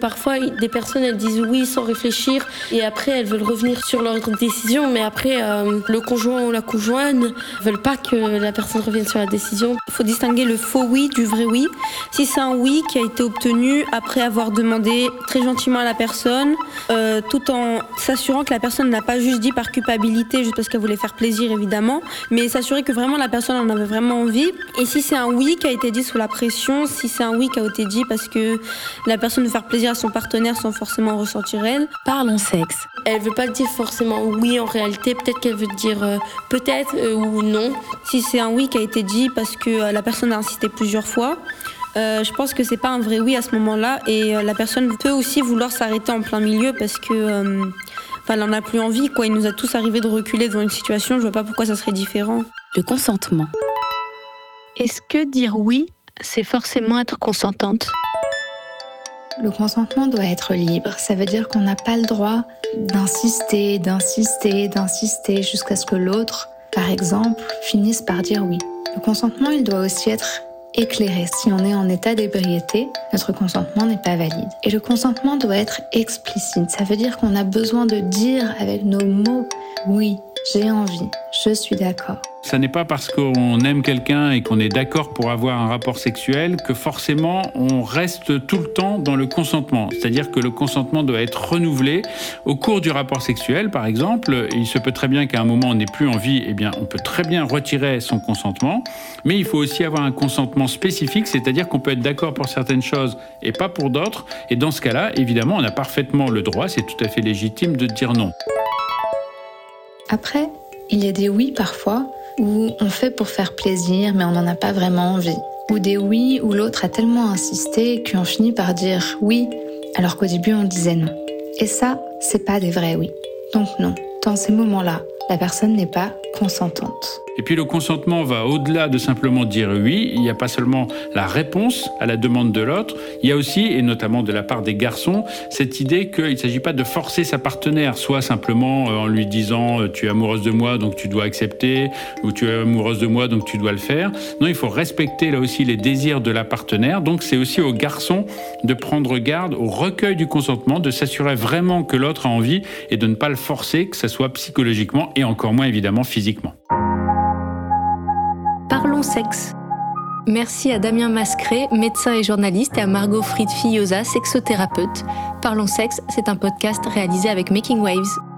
Parfois, des personnes, elles disent oui sans réfléchir et après, elles veulent revenir sur leur décision, mais après, euh, le conjoint ou la conjointe ne veulent pas que la personne revienne sur la décision. Il faut distinguer le faux oui du vrai oui. Si c'est un oui qui a été obtenu après avoir demandé très gentiment à la personne, euh, tout en s'assurant que la personne n'a pas juste dit par culpabilité, juste parce qu'elle voulait faire plaisir évidemment, mais s'assurer que vraiment la personne en avait vraiment envie. Et si c'est un oui qui a été dit sous la pression, si c'est un oui qui a été dit parce que la personne veut faire plaisir à son partenaire sans forcément ressentir elle. Parlons sexe. Elle veut pas dire forcément oui en réalité, peut-être qu'elle veut dire euh, peut-être euh, ou non. Si c'est un oui qui a été dit parce que euh, la personne a insisté plusieurs fois, je pense que c'est pas un vrai oui à ce moment-là et la personne peut aussi vouloir s'arrêter en plein milieu parce que enfin, elle en a plus envie quoi. Il nous a tous arrivé de reculer devant une situation. Je vois pas pourquoi ça serait différent. Le consentement. Est-ce que dire oui, c'est forcément être consentante? Le consentement doit être libre. Ça veut dire qu'on n'a pas le droit d'insister, d'insister, d'insister jusqu'à ce que l'autre, par exemple, finisse par dire oui. Le consentement, il doit aussi être éclairé. Si on est en état d'ébriété, notre consentement n'est pas valide. Et le consentement doit être explicite. Ça veut dire qu'on a besoin de dire avec nos mots oui, j'ai envie, je suis d'accord. Ça n'est pas parce qu'on aime quelqu'un et qu'on est d'accord pour avoir un rapport sexuel que forcément on reste tout le temps dans le consentement. C'est-à-dire que le consentement doit être renouvelé au cours du rapport sexuel, par exemple. Il se peut très bien qu'à un moment on n'ait plus envie, eh bien on peut très bien retirer son consentement. Mais il faut aussi avoir un consentement spécifique, c'est-à-dire qu'on peut être d'accord pour certaines choses et pas pour d'autres. Et dans ce cas-là, évidemment, on a parfaitement le droit, c'est tout à fait légitime de dire non. Après, il y a des oui parfois où on fait pour faire plaisir mais on n'en a pas vraiment envie. Ou des oui où l'autre a tellement insisté qu'on finit par dire oui alors qu'au début on disait non. Et ça, c'est pas des vrais oui. Donc non, dans ces moments-là, la personne n'est pas consentante. Et puis le consentement va au-delà de simplement dire oui. Il n'y a pas seulement la réponse à la demande de l'autre, il y a aussi, et notamment de la part des garçons, cette idée qu'il ne s'agit pas de forcer sa partenaire, soit simplement euh, en lui disant euh, tu es amoureuse de moi donc tu dois accepter, ou tu es amoureuse de moi donc tu dois le faire. Non, il faut respecter là aussi les désirs de la partenaire. Donc c'est aussi aux garçons de prendre garde au recueil du consentement, de s'assurer vraiment que l'autre a envie et de ne pas le forcer, que ce soit psychologiquement et encore moins évidemment physiquement. Parlons sexe. Merci à Damien Mascret, médecin et journaliste, et à Margot Fried-Fillosa, sexothérapeute. Parlons sexe, c'est un podcast réalisé avec Making Waves.